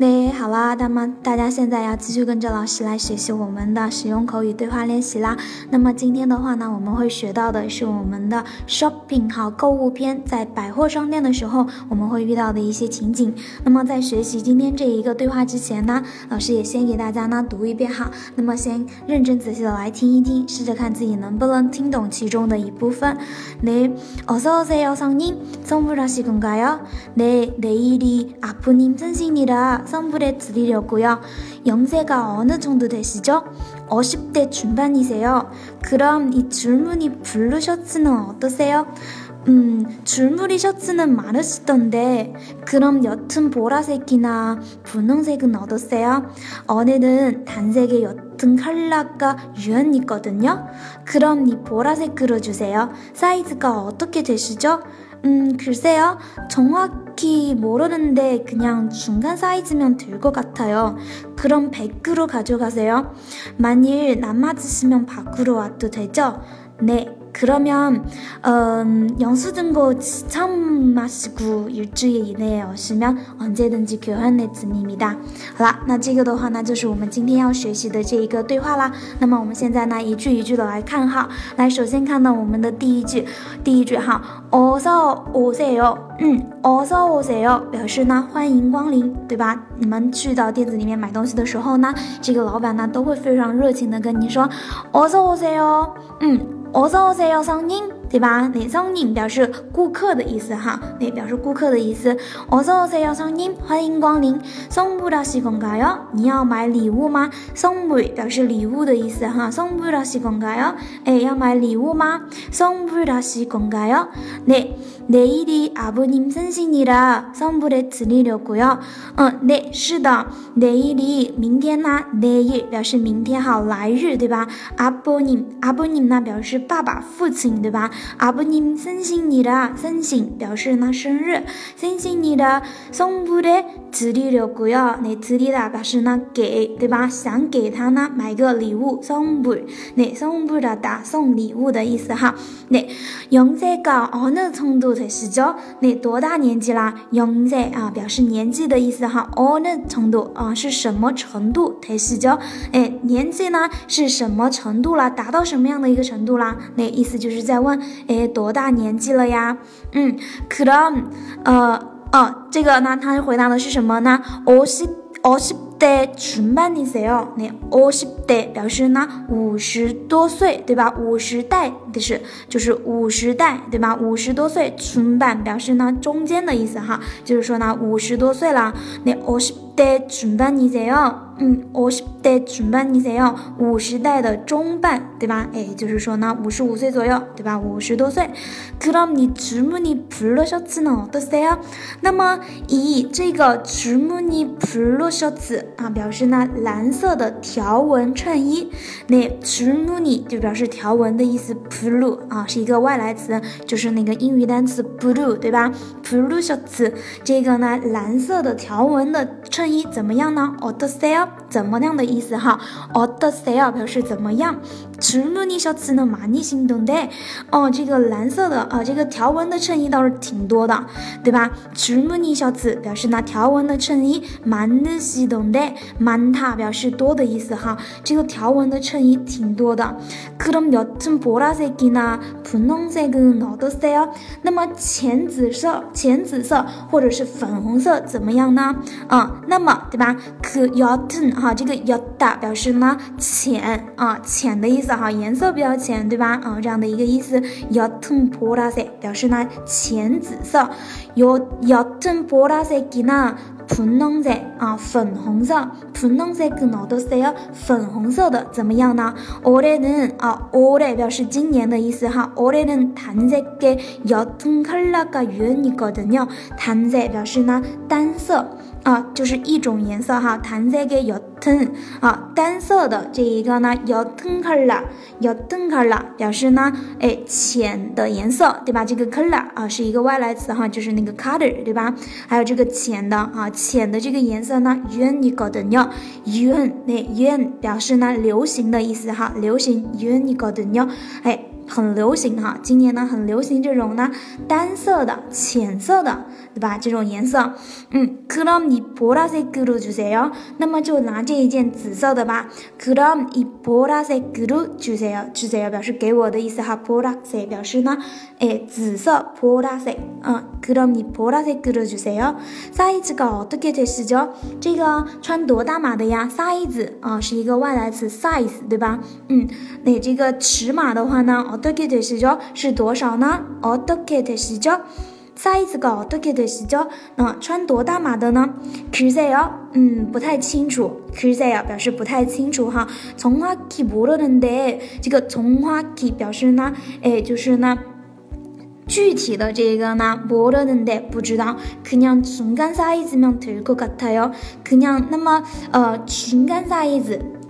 那好啦，那么大家现在要继续跟着老师来学习我们的使用口语对话练习啦。那么今天的话呢，我们会学到的是我们的 shopping 好购物篇，在百货商店的时候我们会遇到的一些情景。那么在学习今天这一个对话之前呢，老师也先给大家呢读一遍哈。那么先认真仔细的来听一听，试着看自己能不能听懂其中的一部分。네어서오세요성님선물하시건가요네내일이아프님생신이라 선물해 드리려고요. 연세가 어느 정도 되시죠? 50대 중반이세요. 그럼 이 줄무늬 블루 셔츠는 어떠세요? 음, 줄무늬 셔츠는 많으시던데, 그럼 옅은 보라색이나 분홍색은 어떠세요? 어느는 단색의 옅은 컬러가 유연있거든요? 그럼 이 보라색으로 주세요. 사이즈가 어떻게 되시죠? 음, 글쎄요. 정확 히 모르는데 그냥 중간 사이즈면 될 것 같아요. 그럼 100으로 가져가세요. 만일 안 맞으시면 밖으로 와도 되죠? 네. 그러면 음, 영수증고 지참 마시고 일주일 이내에 오시면 언제든지 교환해 드립니다. 好了，那这个的话呢，就是我们今天要学习的这一个对话啦。那么我们现在呢，一句一句的来看哈。来，首先看到我们的第一句，第一句哈， 어서 오세요. 嗯，어서오세요。嗯，어서오세요。表示呢，欢迎光临，对吧？你们去到店子里面买东西的时候呢，这个老板呢都会非常热情的跟你说，어서오세요。嗯。 어서 오세요, 성님. 对吧？那성님表示顾客的意思哈，那表示顾客的意思。어서오세요성 님， 欢迎光临。선물하시건가 요？ 你要买礼物吗？선물表示礼物的意思哈。선물하시건가 요？ 哎，要买礼物吗？선물하시건가 요？ 네내일이아버님생신이라선물해드리려고 요。 嗯，네是的。내일이明天呢？내일表示明天哈，来日对吧？아버님아버님呢表示爸爸、父亲对吧？ 阿布尼生新你的生新表示呢生日，生新你的送不的自里了不要，那自里的表示呢给对吧？想给他呢买个礼物送不，那送不的打送礼物的意思哈。那用这个哦那程度才是叫那多大年纪啦？用这啊表示年纪的意思哈。哦那程度啊是什么程度才是叫哎年纪呢是什么程度啦？达到什么样的一个程度啦？那意思就是在问。哎，多大年纪了呀？嗯，그럼呃，哦，这个呢，他回答的是什么呢？오십오십대중반이세 요。 那오십 대表示呢五十多岁，对吧？五十代的是就是五十代，对吧？五十多岁，중반表示呢中间的意思哈，就是说呢五十多岁了。那오십대중반이세 요。 嗯，五十代中半，你想要五十代的中半，对吧？哎，就是说呢，五十五岁左右，对吧？五十多岁。그럼이주머니블루셔츠는어떠세 요？ 那么以这个주머니블루셔츠啊，表示呢蓝色的条纹衬衣。那주머니就表示条纹的意思，blue 啊是一个外来词，就是那个英语单词 blue，对吧？블루셔츠这个呢蓝色的条纹的衬衣怎么样呢？어떠세 요？ 怎么样的意思哈？어떠세요表示怎么样？줄무늬셔츠는많이신던데哦，这个蓝色的啊，这个条纹的衬衣倒是挺多的，对吧？줄무늬셔츠表示那条纹的衬衣많이신던데많다表示多的意思哈。这个条纹的衬衣挺多的。그럼여튼보라색이나분홍색은어떠세 요？ 那么浅紫色、浅紫色或者是粉红色怎么样呢？啊，那么对吧？그여튼 哈，这个 yota 表示呢浅啊，浅的意思哈，颜色比较浅，对吧？啊，这样的一个意思。yotun porase 表示呢浅紫色。有 yotun porase gina 粉红色啊，粉红色。粉红色跟哪都色哦，粉红色的怎么样呢？올해는啊，올해表示今年的意思哈。올해는단색의옅은컬러가유행이거든 요。 단색表示呢单色。 啊，就是一种颜色哈，淡色的有 ten，啊，单色的这一个呢有 tanka 了，有 tanka 了，表示呢，哎，浅的颜色，对吧？这个 color 啊是一个外来词哈，就是那个 color，对吧？还有这个浅的啊，浅的这个颜色呢，yuan 一个的呢，yuan，那 yun 表示呢流行的意思哈，流行 yuan 一个的呢，哎。很流行哈，今年呢很流行这种呢单色的浅色的，对吧？这种颜色，嗯，그럼이보라색으로주세 요。 那么就拿这一件紫色的吧。그럼이보라색으로주세 요， 주세 요， 表示给我的意思哈。보라색表示呢，哎，紫色。보라 색， 嗯，그럼이보라색으로주세 요。 사이즈가어떻게되시 죠？ 这个穿多大码的呀？size 啊是一个外来词，size 对吧？嗯，那这个尺码的话呢？ 어떻게되시 죠？ 是多少呢？어떻게되시 죠？ size 가어떻게되시 죠？ 那穿多大码的呢？글쎄 요， 嗯，不太清楚。글쎄요表示不太清楚哈。정확히모르는 데， 这个정확히表示呢，哎，就是呢，具体的这个呢，모르는 데， 不知道。그냥중간사이즈면될것같아 요。 그냥那么呃，중간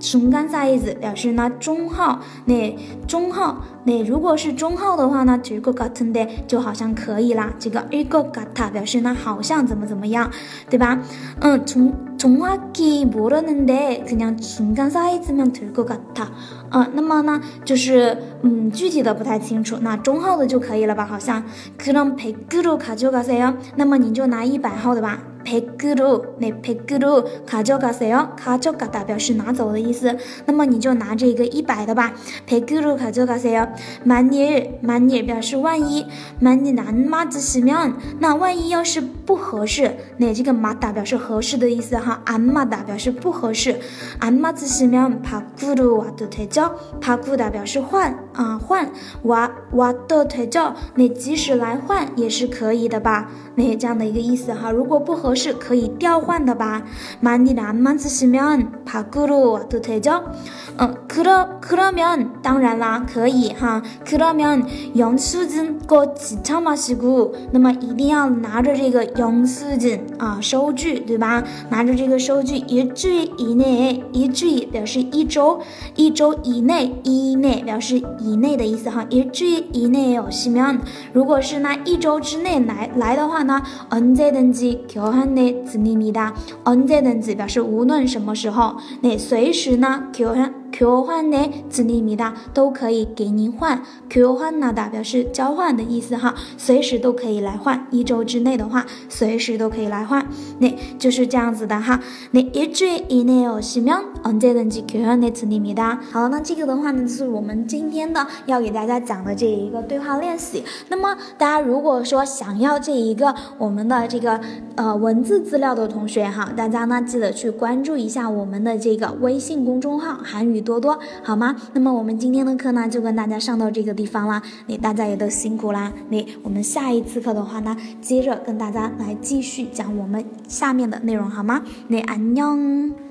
size。中间 size 表示呢中号，那中号，那如果是中号的话呢，这个 gotten 的就好像可以啦。这个一个 gotta 表示呢好像怎么怎么样，对吧？嗯，从从话기모르는데그냥중간 size 면될것같 아。 嗯，那么呢就是嗯具体的不太清楚，那中号的就可以了吧？好像그럼백그루가져가세 요。 那么你就拿一百号的吧。 백그 루， 那백그 루， 가져가세 요， 가져가다表示拿走的意思。那么你就拿这个一百的吧。백그 루， 가져가세 요。 만일만일表示万一，만일안맞으시 면， 那万一要是不合适，那这个맞다表示合适的意思哈。안맞다表示不合适，안맞으시 면， 바꾸러와도되 죠。 바꾸다表示换啊换，와와도되 죠。 那即使来换也是可以的吧？那这样的一个意思哈。如果不合。 是可以调换的吧？만일안맞으시면바꾸러와도되 죠？ 嗯，그러그러면当然啦，可以哈。그러면영수증꼭지참하시 고， 那么一定要拿着这个영수증啊收据，对吧？拿着这个收据，일주일以内，일주일表示一周，一周以内，以内表示以内的意思哈。일주일以内오시 면， 如果是那一周之内来来的话呢，언제든지교환 네， 子尼米哒언제든지表示无论什么时候，那随时呢，교환 교환네子尼米哒都可以给您换，교환나다表示交换的意思哈，随时都可以来换，一周之内的话，随时都可以来换，那就是这样子的哈。那일주일이내오시면언제든지교환네子尼米哒。好，那这个的话呢，就是我们今天的要给大家讲的这一个对话练习。那么大家如果说想要这一个我们的这个呃文字资料的同学哈，大家呢记得去关注一下我们的这个微信公众号韩语。 多多好吗？那么我们今天的课呢，就跟大家上到这个地方啦。那大家也都辛苦啦。那我们下一次课的话呢，接着跟大家来继续讲我们下面的内容，好吗？那安 녕。